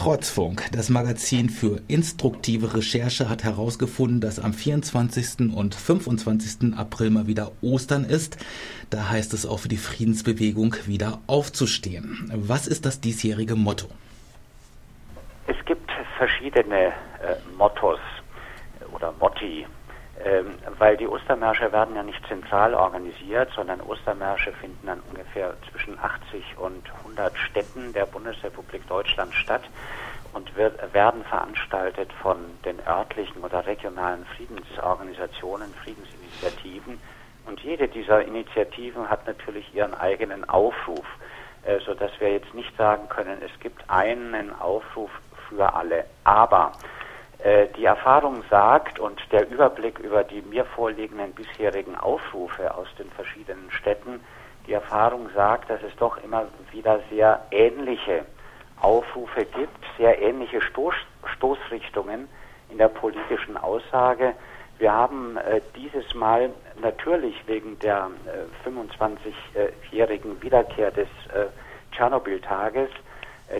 Trotzfunk, das Magazin für instruktive Recherche, hat herausgefunden, dass am 24. und 25. April mal wieder Ostern ist. Da heißt es auch für die Friedensbewegung wieder aufzustehen. Was ist das diesjährige Motto? Es gibt verschiedene äh, Mottos oder Motti, ähm, weil die Ostermärsche werden ja nicht zentral organisiert, sondern Ostermärsche finden an ungefähr zwischen 80 und 100 Städten der Bundesrepublik Deutschland statt und wird, werden veranstaltet von den örtlichen oder regionalen Friedensorganisationen, Friedensinitiativen. Und jede dieser Initiativen hat natürlich ihren eigenen Aufruf, äh, sodass wir jetzt nicht sagen können, es gibt einen Aufruf für alle. Aber die Erfahrung sagt und der Überblick über die mir vorliegenden bisherigen Aufrufe aus den verschiedenen Städten, die Erfahrung sagt, dass es doch immer wieder sehr ähnliche Aufrufe gibt, sehr ähnliche Stoß, Stoßrichtungen in der politischen Aussage. Wir haben äh, dieses Mal natürlich wegen der äh, 25-jährigen Wiederkehr des äh, Tschernobyl-Tages äh,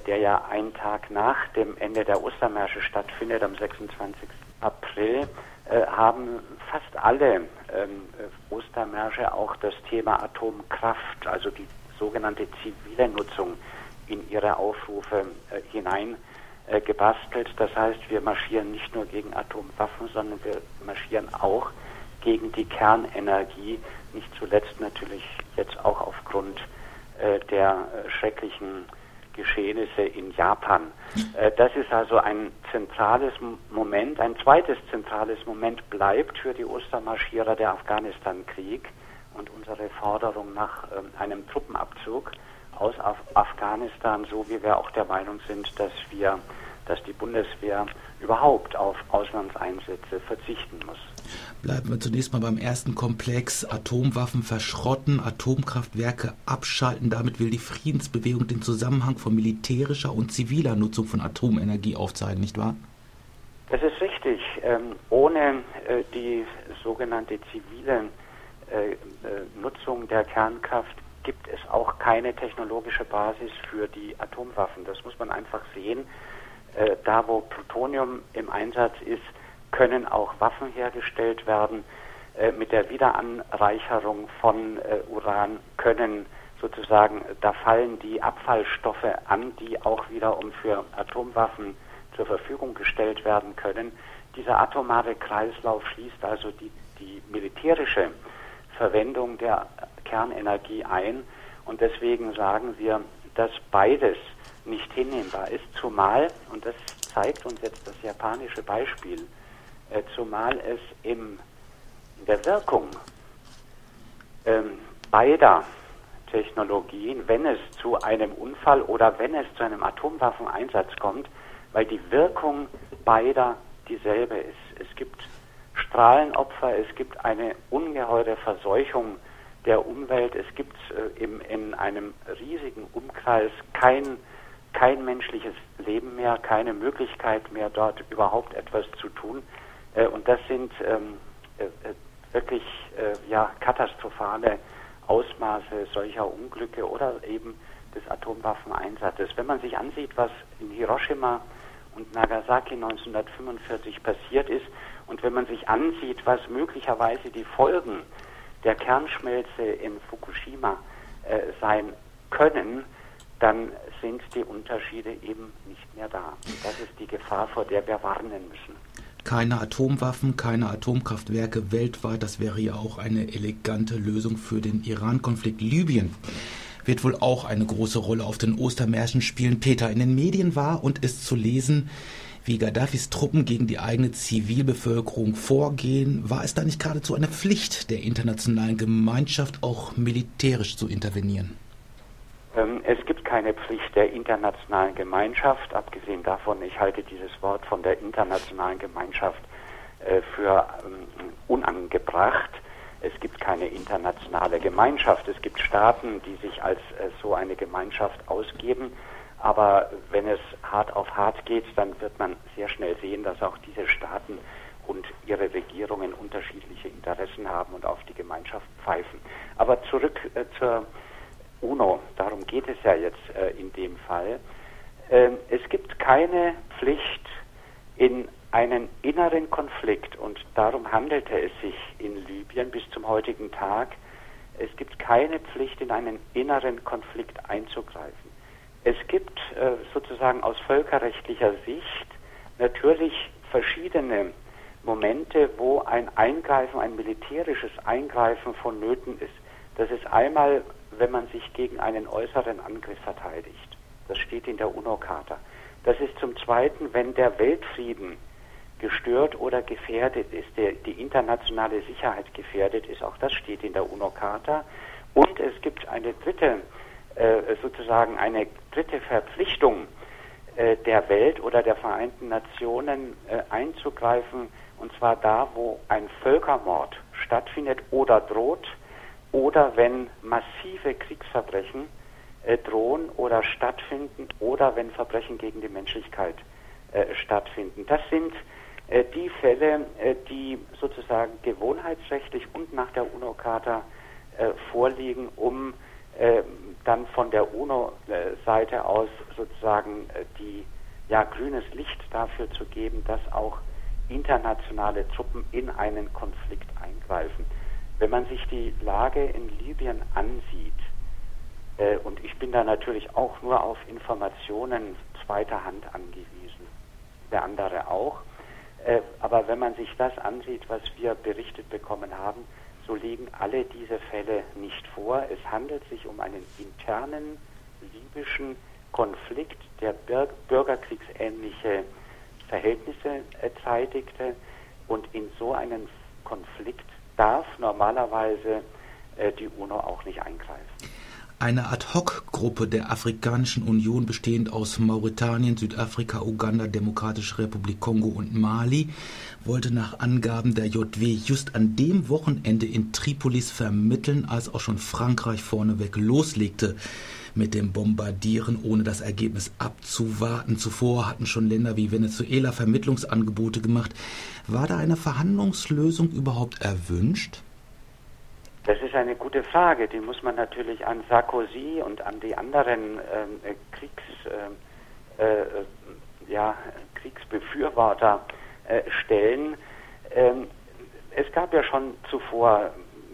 der ja einen Tag nach dem Ende der Ostermärsche stattfindet, am 26. April, äh, haben fast alle ähm, äh, Ostermärsche auch das Thema Atomkraft, also die sogenannte zivile Nutzung, in ihre Aufrufe hinein gebastelt. Das heißt, wir marschieren nicht nur gegen Atomwaffen, sondern wir marschieren auch gegen die Kernenergie, nicht zuletzt natürlich jetzt auch aufgrund der schrecklichen Geschehnisse in Japan. Äh, das ist also ein zentrales Moment. Ein zweites zentrales Moment bleibt für die Ostermarschierer der Afghanistan-Krieg und unsere Forderung nach ähm, einem Truppenabzug aus Afghanistan, so wie wir auch der Meinung sind, dass wir, dass die Bundeswehr überhaupt auf Auslandseinsätze verzichten muss. Bleiben wir zunächst mal beim ersten Komplex. Atomwaffen verschrotten, Atomkraftwerke abschalten. Damit will die Friedensbewegung den Zusammenhang von militärischer und ziviler Nutzung von Atomenergie aufzeigen, nicht wahr? Das ist richtig. Ähm, ohne äh, die sogenannte zivile äh, äh, Nutzung der Kernkraft gibt es auch keine technologische Basis für die Atomwaffen. Das muss man einfach sehen. Äh, da, wo Plutonium im Einsatz ist, können auch Waffen hergestellt werden. Äh, mit der Wiederanreicherung von äh, Uran können sozusagen, da fallen die Abfallstoffe an, die auch wiederum für Atomwaffen zur Verfügung gestellt werden können. Dieser atomare Kreislauf schließt also die, die militärische Verwendung der Kernenergie ein. Und deswegen sagen wir, dass beides nicht hinnehmbar ist, zumal, und das zeigt uns jetzt das japanische Beispiel, äh, zumal es im, in der Wirkung ähm, beider Technologien, wenn es zu einem Unfall oder wenn es zu einem Atomwaffeneinsatz kommt, weil die Wirkung beider dieselbe ist. Es gibt Strahlenopfer, es gibt eine ungeheure Verseuchung der Umwelt, es gibt äh, im, in einem riesigen Umkreis kein, kein menschliches Leben mehr, keine Möglichkeit mehr, dort überhaupt etwas zu tun. Äh, und das sind ähm, äh, äh, wirklich ja, katastrophale Ausmaße solcher Unglücke oder eben des Atomwaffeneinsatzes. Wenn man sich ansieht, was in Hiroshima und Nagasaki 1945 passiert ist und wenn man sich ansieht, was möglicherweise die Folgen der Kernschmelze in Fukushima äh, sein können, dann sind die Unterschiede eben nicht mehr da. Das ist die Gefahr, vor der wir warnen müssen keine Atomwaffen, keine Atomkraftwerke weltweit. Das wäre ja auch eine elegante Lösung für den Iran-Konflikt. Libyen wird wohl auch eine große Rolle auf den Ostermärschen spielen. Peter, in den Medien war und ist zu lesen, wie Gaddafis Truppen gegen die eigene Zivilbevölkerung vorgehen. War es da nicht geradezu eine Pflicht der internationalen Gemeinschaft, auch militärisch zu intervenieren? Keine Pflicht der internationalen Gemeinschaft. Abgesehen davon, ich halte dieses Wort von der internationalen Gemeinschaft äh, für ähm, unangebracht. Es gibt keine internationale Gemeinschaft. Es gibt Staaten, die sich als äh, so eine Gemeinschaft ausgeben. Aber wenn es hart auf hart geht, dann wird man sehr schnell sehen, dass auch diese Staaten und ihre Regierungen unterschiedliche Interessen haben und auf die Gemeinschaft pfeifen. Aber zurück äh, zur UNO, darum geht es ja jetzt äh, in dem Fall. Ähm, es gibt keine inneren Konflikt, und darum handelte es sich in Libyen bis zum heutigen Tag, es gibt keine Pflicht, in einen inneren Konflikt einzugreifen. Es gibt äh, sozusagen aus völkerrechtlicher Sicht natürlich verschiedene Momente, wo ein Eingreifen, ein militärisches Eingreifen vonnöten ist. Das ist einmal, wenn man sich gegen einen äußeren Angriff verteidigt. Das steht in der UNO-Charta. Das ist zum Zweiten, wenn der Weltfrieden gestört oder gefährdet ist, der, die internationale Sicherheit gefährdet ist. Auch das steht in der UNO-Charta. Und es gibt eine dritte, äh, sozusagen eine dritte Verpflichtung äh, der Welt oder der Vereinten Nationen äh, einzugreifen, und zwar da, wo ein Völkermord stattfindet oder droht, oder wenn massive Kriegsverbrechen äh, drohen oder stattfinden, oder wenn Verbrechen gegen die Menschlichkeit äh, stattfinden. Das sind äh, die Fälle, äh, die sozusagen gewohnheitsrechtlich und nach der UNO-Charta äh, vorliegen, um dann von der UNO-Seite aus sozusagen die ja, grünes Licht dafür zu geben, dass auch internationale Truppen in einen Konflikt eingreifen. Wenn man sich die Lage in Libyen ansieht, äh, und ich bin da natürlich auch nur auf Informationen zweiter Hand angewiesen, der andere auch, äh, aber wenn man sich das ansieht, was wir berichtet bekommen haben, so liegen alle diese Fälle nicht vor. Es handelt sich um einen internen libyschen Konflikt, der bürgerkriegsähnliche Verhältnisse äh, zeitigte. Und in so einen Konflikt darf normalerweise äh, die UNO auch nicht eingreifen. Eine Ad-Hoc-Gruppe der Afrikanischen Union bestehend aus Mauretanien, Südafrika, Uganda, Demokratische Republik Kongo und Mali wollte nach Angaben der JW just an dem Wochenende in Tripolis vermitteln, als auch schon Frankreich vorneweg loslegte mit dem Bombardieren, ohne das Ergebnis abzuwarten. Zuvor hatten schon Länder wie Venezuela Vermittlungsangebote gemacht. War da eine Verhandlungslösung überhaupt erwünscht? Das ist eine gute Frage. Die muss man natürlich an Sarkozy und an die anderen ähm, äh, Kriegs, äh, äh, ja, Kriegsbefürworter äh, stellen. Ähm, es gab ja schon zuvor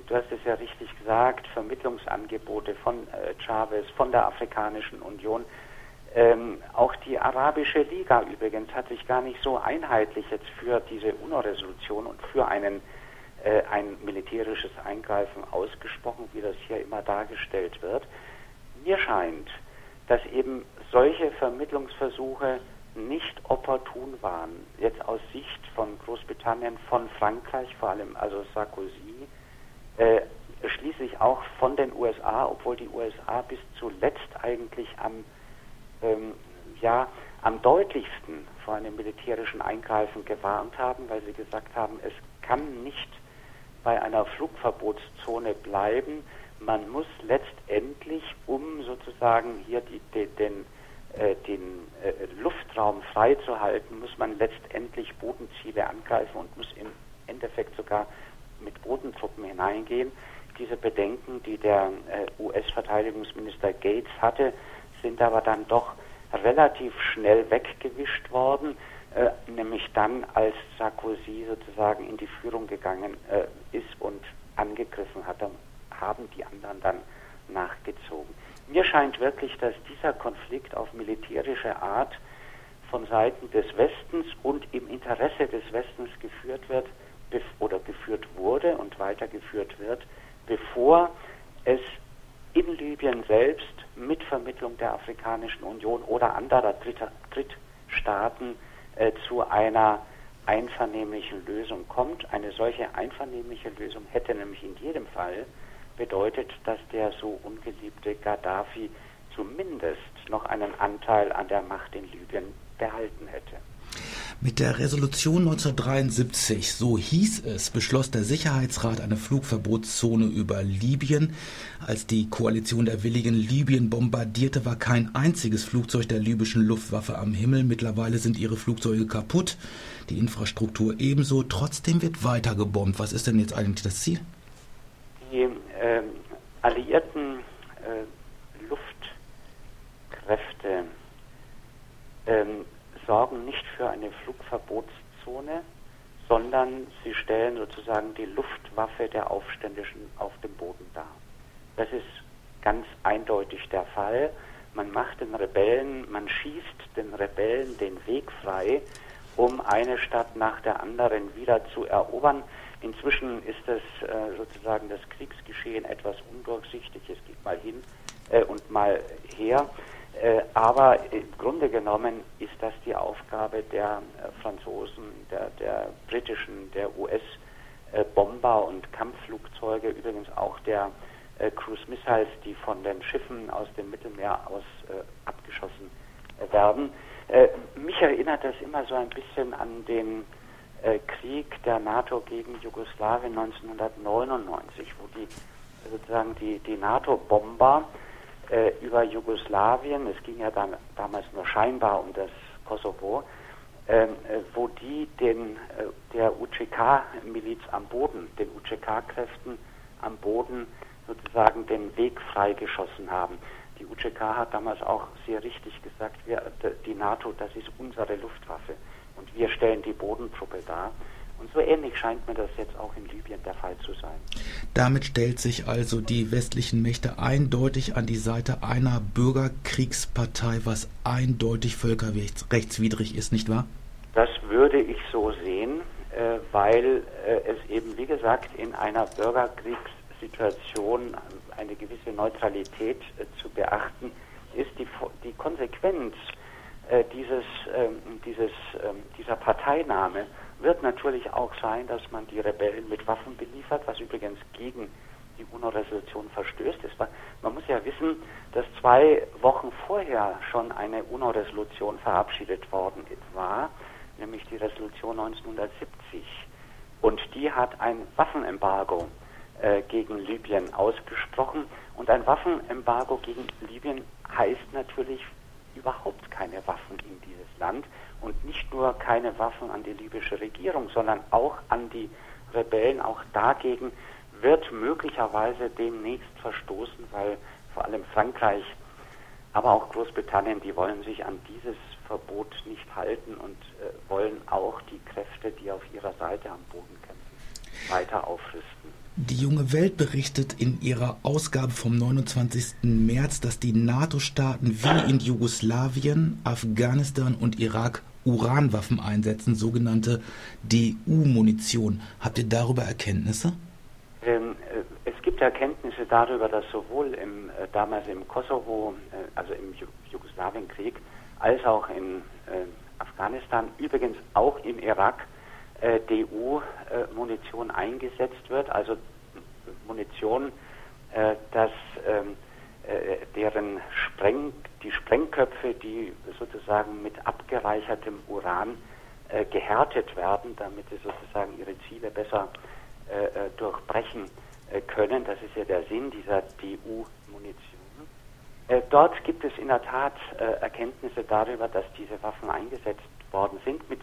du hast es ja richtig gesagt, Vermittlungsangebote von äh, Chavez, von der Afrikanischen Union. Ähm, auch die Arabische Liga übrigens hat sich gar nicht so einheitlich jetzt für diese UNO-Resolution und für einen, äh, ein militärisches Eingreifen ausgesprochen, wie das hier immer dargestellt wird. Mir scheint, dass eben solche Vermittlungsversuche nicht opportun waren, jetzt aus Sicht von Großbritannien, von Frankreich, vor allem also Sarkozy, äh, schließlich auch von den USA, obwohl die USA bis zuletzt eigentlich am, ähm, ja, am deutlichsten vor einem militärischen Eingreifen gewarnt haben, weil sie gesagt haben, es kann nicht bei einer Flugverbotszone bleiben. Man muss letztendlich, um sozusagen hier die, die, den, äh, den äh, Luftraum freizuhalten, muss man letztendlich Bodenziele angreifen und muss im Endeffekt sogar mit Bodentruppen hineingehen. Diese Bedenken, die der äh, US-Verteidigungsminister Gates hatte, sind aber dann doch relativ schnell weggewischt worden, äh, nämlich dann, als Sarkozy sozusagen in die Führung gegangen äh, ist und angegriffen hat, haben die anderen dann nachgezogen. Mir scheint wirklich, dass dieser Konflikt auf militärische Art von Seiten des Westens und im Interesse des Westens geführt wird, oder geführt wurde und weitergeführt wird, bevor es in Libyen selbst mit Vermittlung der Afrikanischen Union oder anderer Dritter, Drittstaaten äh, zu einer einvernehmlichen Lösung kommt. Eine solche einvernehmliche Lösung hätte nämlich in jedem Fall bedeutet, dass der so ungeliebte Gaddafi zumindest noch einen Anteil an der Macht in Libyen behalten hätte. Mit der Resolution 1973, so hieß es, beschloss der Sicherheitsrat eine Flugverbotszone über Libyen. Als die Koalition der Willigen Libyen bombardierte, war kein einziges Flugzeug der libyschen Luftwaffe am Himmel. Mittlerweile sind ihre Flugzeuge kaputt, die Infrastruktur ebenso. Trotzdem wird weiter gebombt. Was ist denn jetzt eigentlich das Ziel? Die äh, alliierten äh, Luftkräfte ähm, sorgen nicht für eine Flugverbotszone, sondern sie stellen sozusagen die Luftwaffe der Aufständischen auf dem Boden dar. Das ist ganz eindeutig der Fall. Man macht den Rebellen, man schießt den Rebellen den Weg frei, um eine Stadt nach der anderen wieder zu erobern. Inzwischen ist das äh, sozusagen das Kriegsgeschehen etwas undurchsichtig. Es geht mal hin äh, und mal her. Äh, aber im Grunde genommen ist das die Aufgabe der äh, Franzosen, der, der britischen, der US-Bomber und Kampfflugzeuge, übrigens auch der äh, Cruise Missiles, die von den Schiffen aus dem Mittelmeer aus abgeschossen werden. mich erinnert das immer so ein bisschen an den Krieg der NATO gegen Jugoslawien 1999, wo die sozusagen die, die NATO-Bomber äh, über Jugoslawien, es ging ja dann, damals nur scheinbar um das Kosovo, ähm, äh, wo die den, äh, der UCK-Miliz am Boden, den UCK-Kräften am Boden sozusagen den Weg freigeschossen haben. Die UCK hat damals auch sehr richtig gesagt, wir, die NATO, das ist unsere Luftwaffe und wir stellen die Bodentruppe dar. Und so ähnlich scheint mir das jetzt auch in Libyen der Fall zu sein. Damit stellt sich also die westlichen Mächte eindeutig an die Seite einer Bürgerkriegspartei, was eindeutig völkerrechtswidrig ist, nicht wahr? Das würde ich so sehen, äh, weil äh, es eben, wie gesagt, in einer Bürgerkriegssituation eine gewisse Neutralität äh, zu beachten ist. Die, die Konsequenz dieses, ähm, dieses, ähm, dieser Parteinahme wird natürlich auch sein, dass man die Rebellen mit Waffen beliefert, was übrigens gegen die UNO-Resolution verstößt. War, man muss ja wissen, dass zwei Wochen vorher schon eine UNO-Resolution verabschiedet worden war, nämlich die Resolution 1970. Und die hat ein Waffenembargo äh, gegen Libyen ausgesprochen. Und ein Waffenembargo gegen Libyen heißt natürlich überhaupt keine Waffen in dieses Land und nicht nur keine Waffen an die libysche Regierung, sondern auch an die Rebellen. Auch dagegen wird möglicherweise demnächst verstoßen, weil vor allem Frankreich, aber auch Großbritannien, die wollen sich an dieses Verbot nicht halten und äh, wollen auch die Kräfte, die auf ihrer Seite am Boden kämpfen, weiter aufrüsten. Die junge Welt berichtet in ihrer Ausgabe vom 29. März, dass die NATO-Staaten wie in Jugoslawien, Afghanistan und Irak Uranwaffen einsetzen, sogenannte DU-Munition. Habt ihr darüber Erkenntnisse? Ähm, äh, es gibt Erkenntnisse darüber, dass sowohl im, äh, damals im Kosovo, äh, also im Jugoslawienkrieg, als auch in Afghanistan, übrigens auch im Irak, äh, DU-Munition eingesetzt wird, also Munition, äh, dass ähm, äh, deren Spreng, die Sprengköpfe, die sozusagen mit abgereichertem Uran äh, gehärtet werden, damit sie sozusagen ihre Ziele besser äh, äh durchbrechen äh, können. Das ist ja der Sinn dieser DU-Munition. dort gibt es in der Tat Erkenntnisse darüber, dass diese Waffen eingesetzt worden sind mit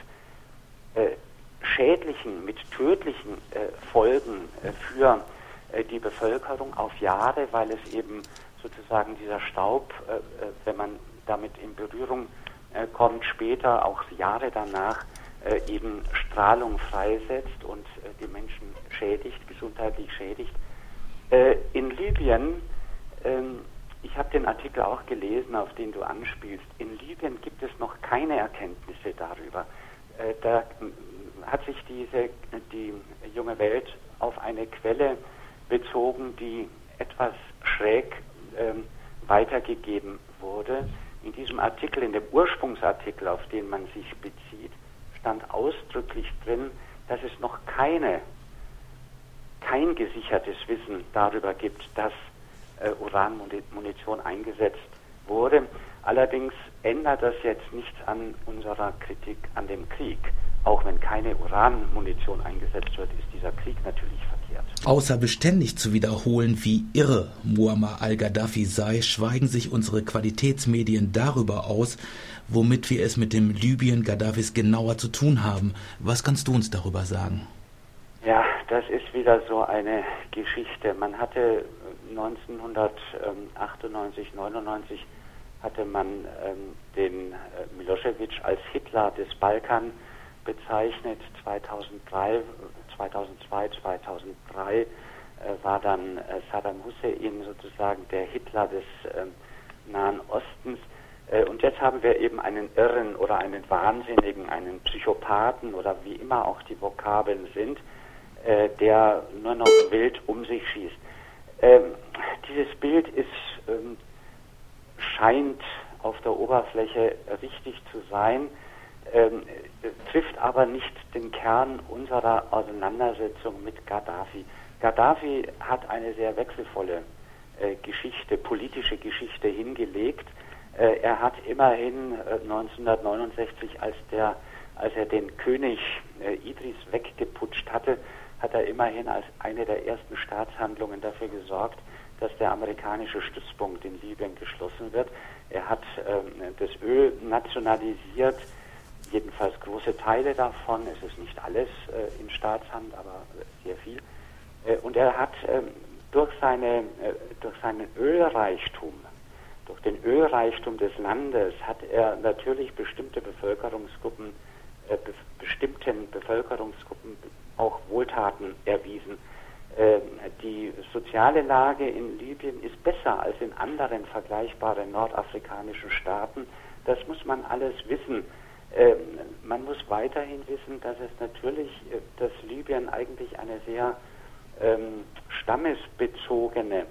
schädlichen, mit tödlichen Folgen für die Bevölkerung auf Jahre, weil es eben sozusagen dieser Staub, äh, äh, wenn man damit in Berührung äh, kommt, später, auch Jahre danach, äh, eben Strahlung freisetzt und äh, die Menschen schädigt, gesundheitlich schädigt. Äh, in Libyen, ähm, ich habe den Artikel auch gelesen, auf den du anspielst, in Libyen gibt es noch keine Erkenntnisse darüber. da hat sich diese, die junge Welt auf eine Quelle bezogen, die etwas schräg ähm, weitergegeben wurde. In diesem Artikel, in dem Ursprungsartikel, auf den man sich bezieht, stand ausdrücklich drin, dass es noch keine, kein gesichertes Wissen darüber gibt, dass äh, Uranmunition eingesetzt wurde. Allerdings ändert das jetzt nichts an unserer Kritik an dem Krieg. Auch wenn keine Uranmunition eingesetzt wird, ist dieser Krieg natürlich verkehrt. Außer beständig zu wiederholen, wie irre Muammar al-Gaddafi sei, schweigen sich unsere Qualitätsmedien darüber aus, womit wir es mit dem Libyen Gaddafis genauer zu tun haben. Was kannst du uns darüber sagen? Ja, das ist wieder so eine Geschichte. Man hatte 1998, 99 hatte man ähm, den äh, Milosevic als Hitler des Balkan bezeichnet. 2003, 2002, 2003 äh, war dann äh, Saddam Hussein sozusagen der Hitler des äh, Nahen Ostens. Äh, und jetzt haben wir eben einen Irren oder einen Wahnsinnigen, einen Psychopathen oder wie immer auch die Vokabeln sind, äh, der nur noch wild um sich schießt. Ähm, dieses Bild ist, ähm, scheint auf der Oberfläche richtig zu sein, ähm, trifft aber nicht den Kern unserer Auseinandersetzung mit Gaddafi. Gaddafi hat eine sehr wechselvolle äh, Geschichte, politische Geschichte hingelegt. Äh, er hat immerhin äh, 1969, als, der, als er den König äh, Idris weggeputscht hatte, hat er immerhin als eine der ersten Staatshandlungen dafür gesorgt, dass der amerikanische Stützpunkt in Libyen geschlossen wird. Er hat ähm, das Öl nationalisiert, jedenfalls große Teile davon. Es ist nicht alles äh, in Staatshand, aber sehr viel. Äh, und er hat ähm, durch, seine, äh, durch seinen Ölreichtum, durch den Ölreichtum des Landes, hat er natürlich bestimmte Bevölkerungsgruppen, äh, be bestimmten Bevölkerungsgruppen auch Wohltaten erwiesen. Ähm, die soziale Lage in Libyen ist besser als in anderen vergleichbaren nordafrikanischen Staaten. Das muss man alles wissen. Ähm, man muss weiterhin wissen, dass es natürlich, äh, dass Libyen eigentlich eine sehr ähm, stammesbezogene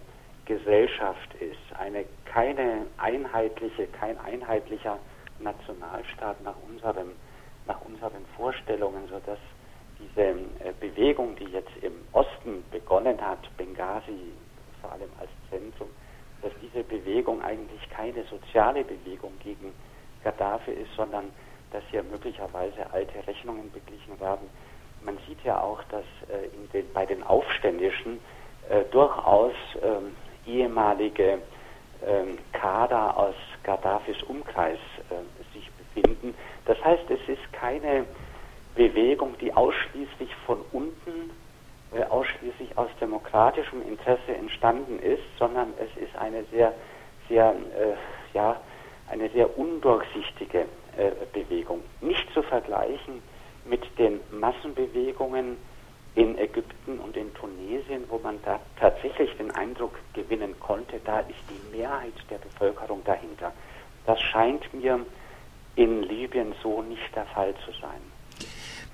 Gesellschaft ist, eine keine einheitliche, kein einheitlicher Nationalstaat nach unserem, nach unseren Vorstellungen, sodass diese äh, Bewegung, die jetzt im Osten begonnen hat, Benghazi vor allem als Zentrum, dass diese Bewegung eigentlich keine soziale Bewegung gegen Gaddafi ist, sondern dass hier möglicherweise alte Rechnungen beglichen werden. Man sieht ja auch, dass äh, den, bei den Aufständischen äh, durchaus ähm, ehemalige ähm, Kader aus Gaddafis Umkreis äh, sich befinden. Das heißt, es ist keine Bewegung, die ausschließlich von unten, äh, ausschließlich aus demokratischem Interesse entstanden ist, sondern es ist eine sehr, sehr, äh, ja, eine sehr undurchsichtige äh, Bewegung. Nicht zu vergleichen mit den Massenbewegungen in Ägypten und in Tunesien, wo man da tatsächlich den Eindruck gewinnen konnte, da ist die Mehrheit der Bevölkerung dahinter. Das scheint mir in Libyen so nicht der Fall zu sein.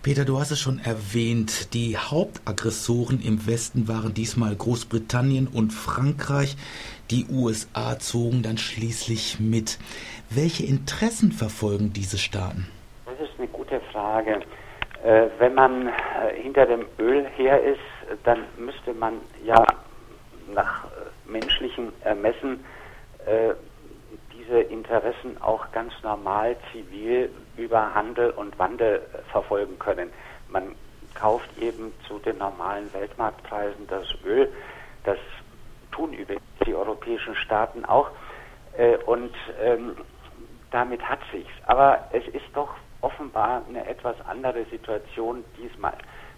Peter, du hast es schon erwähnt, die Hauptaggressoren im Westen waren diesmal Großbritannien und Frankreich. Die USA zogen dann schließlich mit. Welche Interessen verfolgen diese Staaten? Das ist eine gute Frage. Äh, wenn man äh, hinter dem Öl her ist, dann müsste man ja nach äh, menschlichem Ermessen diese Interessen auch ganz normal zivil über Handel und Wandel verfolgen können. Man kauft eben zu den normalen Weltmarktpreisen das Öl. Das tun übrigens die europäischen Staaten auch. Äh, und ähm, damit hat sich's. Aber es ist doch offenbar eine etwas andere Situation diesmal.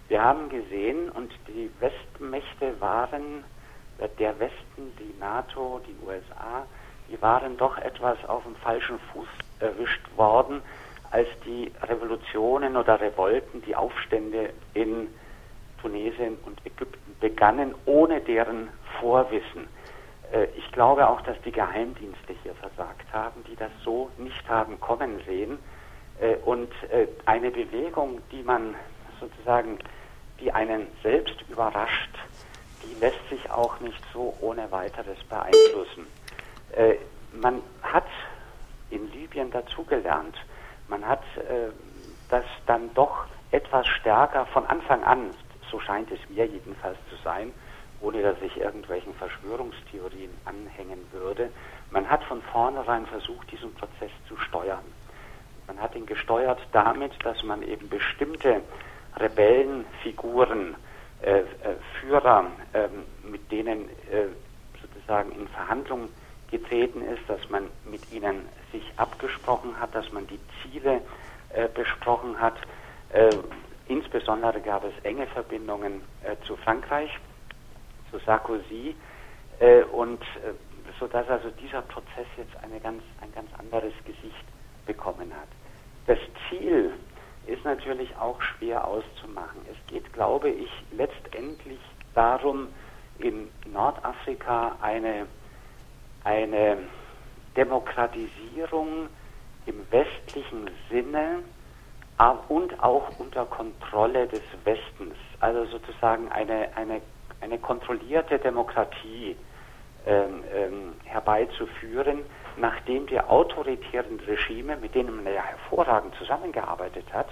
Wir haben gesehen, und die Westmächte waren, der Westen, die NATO, die USA, die waren doch etwas auf dem falschen Fuß erwischt worden, als die Revolutionen oder Revolten, die Aufstände in Tunesien und Ägypten begannen, ohne deren Vorwissen. Äh, ich glaube auch, dass die Geheimdienste hier versagt haben, die das so nicht haben kommen sehen. Äh, und äh, eine Bewegung, die man sozusagen, die einen selbst überrascht, die lässt sich auch nicht so ohne weiteres beeinflussen. Man hat in Libyen dazugelernt, man hat äh, das dann doch etwas stärker von Anfang an, so scheint es mir jedenfalls zu sein, ohne dass ich irgendwelchen Verschwörungstheorien anhängen würde, man hat von vornherein versucht, diesen Prozess zu steuern. Man hat ihn gesteuert damit, dass man eben bestimmte Rebellenfiguren, äh, äh, Führer, äh, mit denen äh, sozusagen in Verhandlungen getreten ist, dass man mit ihnen sich abgesprochen hat, dass man die Ziele äh, besprochen hat. Äh, insbesondere gab es enge Verbindungen äh, zu Frankreich, zu Sarkozy äh, und äh, so dass also dieser Prozess jetzt eine ganz, ein ganz anderes Gesicht bekommen hat. Das Ziel ist natürlich auch schwer auszumachen. Es geht, glaube ich, letztendlich darum, in Nordafrika eine, eine Demokratisierung im westlichen Sinne und auch unter Kontrolle des Westens, also sozusagen eine, eine, eine kontrollierte Demokratie ähm, ähm, herbeizuführen, nachdem die autoritären Regime, mit denen man ja hervorragend zusammengearbeitet hat,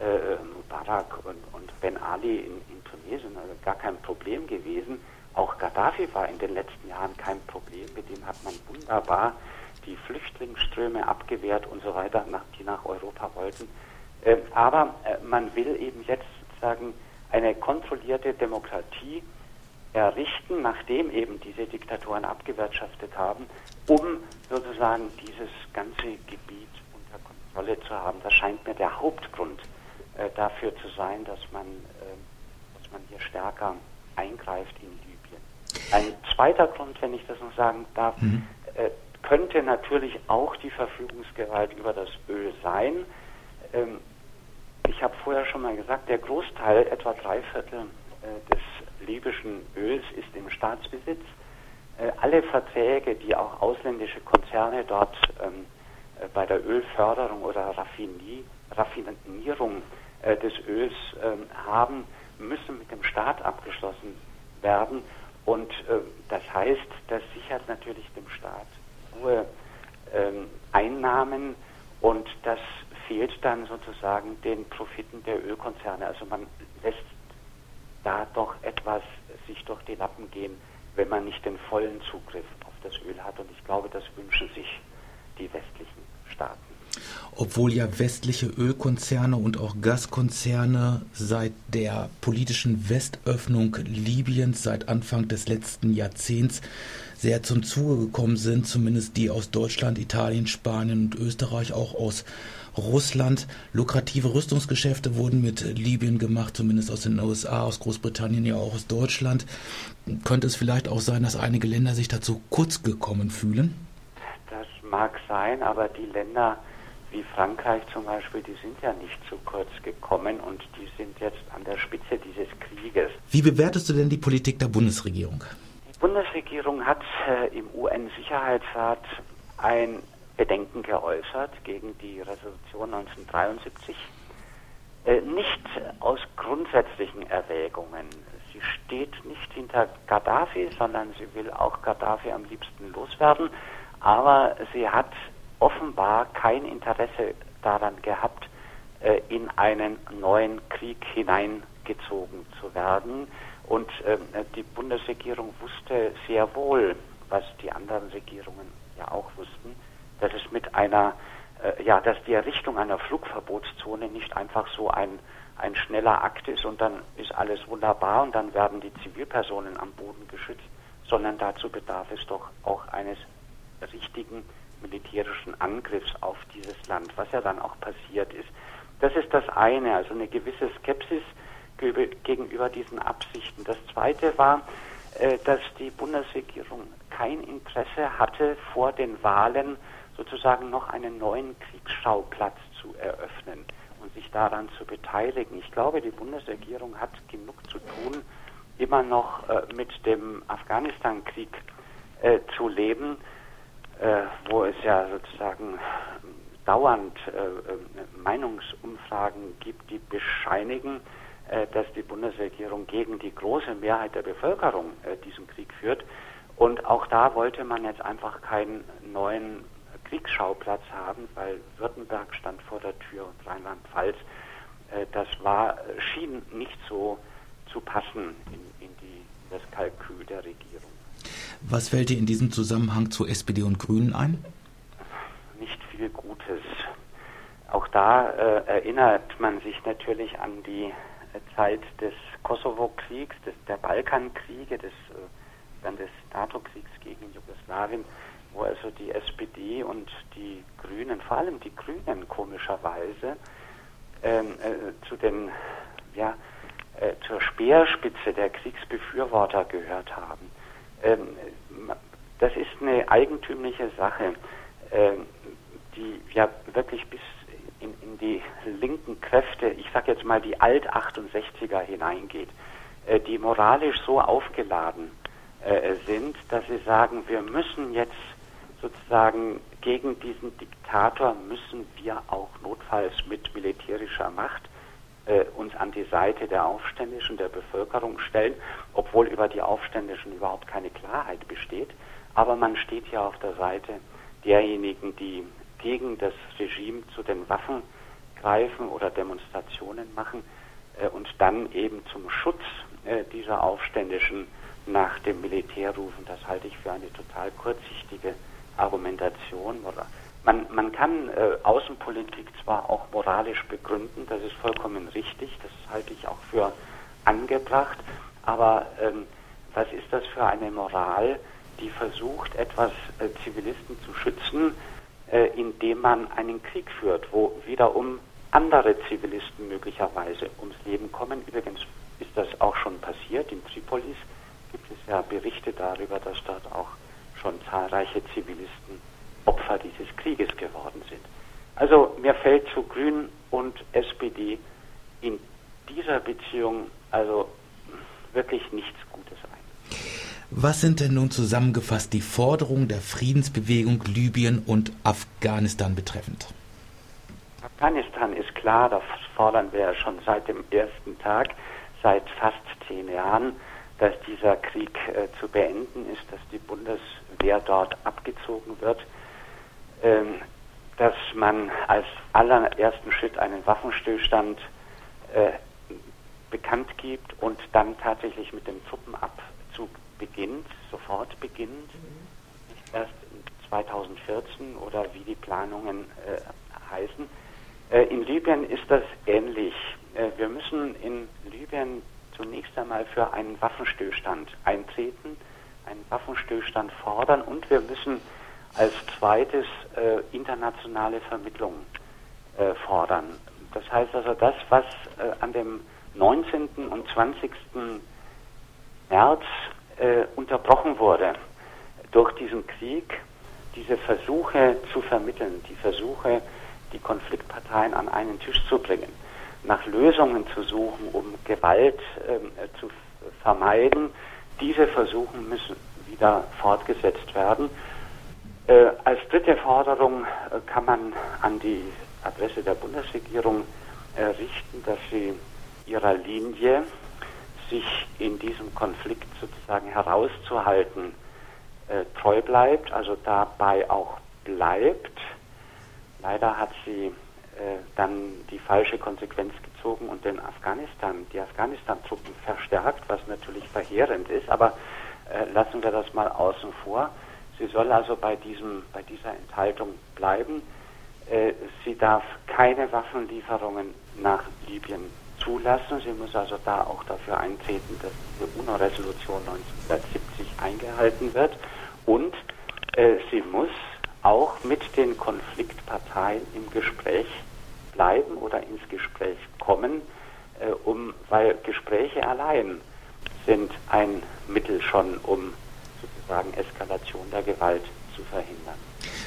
äh, Mubarak und, und, Ben Ali in, in Tunesien, also gar kein Problem gewesen. Auch Gaddafi war in den letzten Jahren kein Problem, mit dem hat man wunderbar die Flüchtlingsströme abgewehrt und so weiter, die nach Europa wollten. Äh, aber äh, man will eben jetzt sozusagen eine kontrollierte Demokratie errichten, nachdem eben diese Diktatoren abgewirtschaftet haben, um sozusagen dieses ganze Gebiet unter Kontrolle zu haben. Das scheint mir der Hauptgrund äh, dafür zu sein, dass man, äh, dass man hier stärker eingreift in Libyen. Ein zweiter Grund, wenn ich das noch sagen darf, mhm. äh, könnte natürlich auch die Verfügungsgewalt über das Öl sein. Ähm, ich habe vorher schon mal gesagt, der Großteil, etwa drei Viertel äh, des libyschen Öls ist im Staatsbesitz. Äh, alle Verträge, die auch ausländische Konzerne dort ähm, äh, bei der Ölförderung oder Raffinie, Raffinierung äh, des Öls ähm, haben, müssen mit dem Staat abgeschlossen werden. Und äh, das heißt, das sichert natürlich dem Staat hohe ähm, Einnahmen und das fehlt dann sozusagen den Profiten der Ölkonzerne. Also man lässt da doch etwas sich durch die Lappen gehen, wenn man nicht den vollen Zugriff auf das Öl hat. Und ich glaube, das wünschen sich die westlichen Staaten. Obwohl ja westliche Ölkonzerne und auch Gaskonzerne seit der politischen Westöffnung Libyens seit Anfang des letzten Jahrzehnts sehr zum Zuge gekommen sind, zumindest die aus Deutschland, Italien, Spanien und Österreich, auch aus Russland. Lukrative Rüstungsgeschäfte wurden mit Libyen gemacht, zumindest aus den USA, aus Großbritannien, ja auch aus Deutschland. Könnte es vielleicht auch sein, dass einige Länder sich dazu kurz gekommen fühlen? Das mag sein, aber die Länder wie Frankreich zum Beispiel, die sind ja nicht zu kurz gekommen und die sind jetzt an der Spitze dieses Krieges. Wie bewertest du denn die Politik der Bundesregierung? Die Bundesregierung hat äh, im UN-Sicherheitsrat ein Bedenken geäußert gegen die Resolution 1973. Äh, nicht aus grundsätzlichen Erwägungen. Sie steht nicht hinter Gaddafi, sondern sie will auch Gaddafi am liebsten loswerden. Aber sie hat offenbar kein Interesse daran gehabt, äh, in einen neuen Krieg hineingezogen zu werden. Und äh, die Bundesregierung wusste sehr wohl, was die anderen Regierungen ja auch wussten, dass es mit einer, äh, ja, dass die Errichtung einer Flugverbotszone nicht einfach so ein, ein schneller Akt ist und dann ist alles wunderbar und dann werden die Zivilpersonen am Boden geschützt, sondern dazu bedarf es doch auch eines richtigen militärischen Angriffs auf dieses Land, was ja dann auch passiert ist. Das ist das eine, also eine gewisse Skepsis gegenüber diesen Absichten. Das zweite war, äh, dass die Bundesregierung kein Interesse hatte, vor den Wahlen sozusagen noch einen neuen Kriegsschauplatz zu eröffnen und sich daran zu beteiligen. Ich glaube, die Bundesregierung hat genug zu tun, immer noch äh, mit dem Afghanistan-Krieg äh, zu leben, wo es ja sozusagen dauernd äh, äh, Meinungsumfragen gibt, die bescheinigen, äh, dass die Bundesregierung gegen die große Mehrheit der Bevölkerung diesen Krieg führt. Und auch da wollte man jetzt einfach keinen neuen Kriegsschauplatz haben, weil Württemberg stand vor der Tür und Rheinland-Pfalz. Äh, das war, schien nicht so zu passen in, in, die, das Kalkül der Regierung. Was fällt dir in diesem Zusammenhang zu SPD und Grünen ein? Nicht viel Gutes. Auch da äh, erinnert man sich natürlich an die äh, Zeit des Kosovo-Kriegs, der Balkankriege, des, äh, dann des NATO-Kriegs gegen Jugoslawien wo also die SPD und die Grünen, vor allem die Grünen komischerweise, ähm, äh, zu den, ja, äh, zur Speerspitze der Kriegsbefürworter gehört haben. Ähm, das ist eine eigentümliche Sache, äh, die ja wirklich bis in, in die linken Kräfte, ich sage jetzt mal die Alt-68er hineingeht, äh, die moralisch so aufgeladen äh, sind, dass sie sagen, wir müssen jetzt sozusagen gegen diesen Diktator müssen wir auch notfalls mit militärischer Macht äh, uns an die Seite der Aufständischen, der Bevölkerung stellen, obwohl über die Aufständischen überhaupt keine Klarheit besteht. Aber man steht ja auf der Seite derjenigen, die gegen das Regime zu den Waffen greifen oder Demonstrationen machen äh, und dann eben zum Schutz äh, dieser Aufständischen nach dem Militär rufen. Das halte ich für eine total kurzsichtige Argumentation. Man, man kann äh, Außenpolitik zwar auch moralisch begründen, das ist vollkommen richtig, das halte ich auch für angebracht, aber ähm, was ist das für eine Moral, die versucht, etwas äh, Zivilisten zu schützen, äh, indem man einen Krieg führt, wo wiederum andere Zivilisten möglicherweise ums Leben kommen. Übrigens ist das auch schon passiert. In Tripolis gibt es ja Berichte darüber, dass dort auch schon zahlreiche Zivilisten Opfer dieses Krieges geworden sind. Also mir fällt zu Grün und SPD in dieser Beziehung also wirklich nichts Gutes ein. Was sind denn nun zusammengefasst die Forderungen der Friedensbewegung Libyen und Afghanistan betreffend? Afghanistan ist klar, das fordern wir ja schon seit dem ersten Tag, seit fast zehn Jahren, dass dieser Krieg äh, zu beenden ist, dass die Bundeswehr dort abgezogen wird, ähm, dass man als allerersten Schritt einen Waffenstillstand äh, bekannt gibt und dann tatsächlich mit dem Truppenabzug beginnt, sofort beginnt, nicht erst 2014 oder wie die Planungen äh, heißen. Äh, in Libyen ist das ähnlich. Äh, wir müssen in Libyen zunächst einmal für einen Waffenstillstand eintreten, einen Waffenstillstand fordern und wir müssen als zweites äh, internationale Vermittlung äh, fordern. Das heißt also, das, was äh, an dem 19. und 20. März äh, unterbrochen wurde durch diesen Krieg, diese Versuche zu vermitteln, die Versuche, die Konfliktparteien an einen Tisch zu bringen, nach Lösungen zu suchen, um Gewalt ähm, zu vermeiden, diese Versuche müssen wieder fortgesetzt werden. Äh, als dritte Forderung äh, kann man an die Adresse der Bundesregierung äh, richten, dass sie ihrer Linie, sich in diesem Konflikt sozusagen herauszuhalten, äh, treu bleibt, also dabei auch bleibt. Leider hat sie äh, dann die falsche Konsequenz gezogen und den Afghanistan, die Afghanistan-Truppen verstärkt, was natürlich verheerend ist, aber äh, lassen wir das mal außen vor. Sie soll also bei, diesem, bei dieser Enthaltung bleiben. Äh, sie darf keine Waffenlieferungen nach Libyen zulassen. Sie muss also da auch dafür eintreten, dass die UNO-Resolution 1970 eingehalten wird. Und äh, sie muss auch mit den Konfliktparteien im Gespräch bleiben oder ins Gespräch kommen, äh, um, weil Gespräche allein sind ein Mittel schon, um sozusagen Eskalation der Gewalt zu verhindern.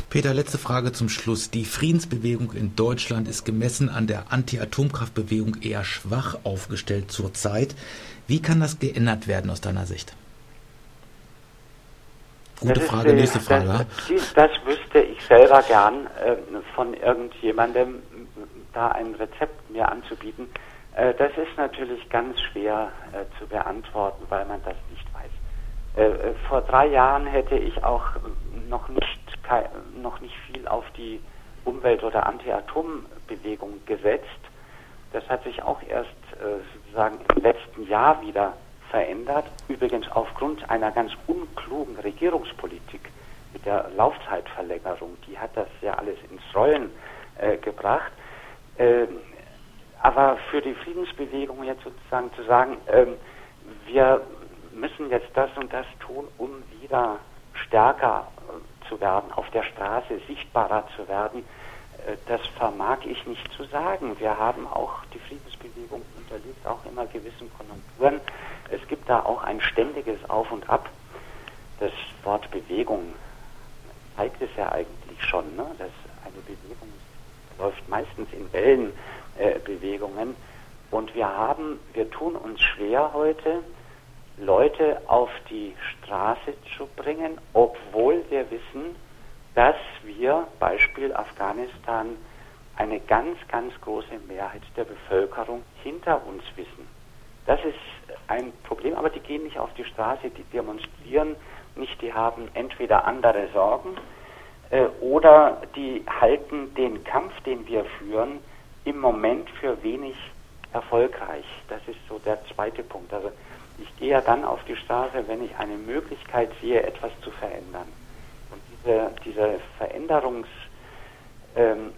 Peter, letzte Frage zum Schluss. Die Friedensbewegung in Deutschland ist gemessen an der Anti-Atomkraftbewegung eher schwach aufgestellt zurzeit. Wie kann das geändert werden aus deiner Sicht? Gute das Frage, ist, nächste Frage. Das, das, wüsste ich selber gern äh, von irgendjemandem, da ein Rezept mir anzubieten. Äh, das ist natürlich ganz schwer äh, zu beantworten, weil man das nicht. Äh, äh, vor drei Jahren hätte ich auch noch nicht noch nicht viel auf die Umwelt- oder Anti-Atom-Bewegung gesetzt. Das hat sich auch erst äh, sozusagen im letzten Jahr wieder verändert. Übrigens aufgrund einer ganz unklugen Regierungspolitik mit der Laufzeitverlängerung. Die hat das ja alles ins Rollen äh, gebracht. Äh, aber für die Friedensbewegung jetzt sozusagen zu sagen, ähm, wir müssen jetzt das und das tun, um wieder stärker zu werden, auf der Straße sichtbarer zu werden, äh, das vermag ich nicht zu sagen. Wir haben auch, die Friedensbewegung unterliegt auch immer gewissen Konjunkturen. Es gibt da auch ein ständiges Auf und Ab. Das Wort Bewegung zeigt es ja eigentlich schon, ne? dass eine Bewegung läuft meistens in Wellenbewegungen. Äh, und wir haben, wir tun uns schwer heute, Leute auf die Straße zu bringen, obwohl wir wissen, dass wir, Beispiel Afghanistan, eine ganz, ganz große Mehrheit der Bevölkerung hinter uns wissen. Das ist ein Problem, aber die gehen nicht auf die Straße, die demonstrieren nicht, die haben entweder andere Sorgen äh, oder die halten den Kampf, den wir führen, im Moment für wenig erfolgreich. Das ist so der zweite Punkt. Also ich gehe ja dann auf die Straße, wenn ich eine Möglichkeit sehe, etwas zu verändern. Und diese, diese Veränderungsmöglichkeit, ähm,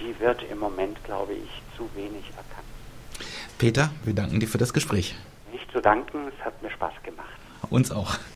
die wird im Moment, glaube ich, zu wenig erkannt. Peter, wir danken dir für das Gespräch. Nicht zu danken, es hat mir Spaß gemacht. Uns auch.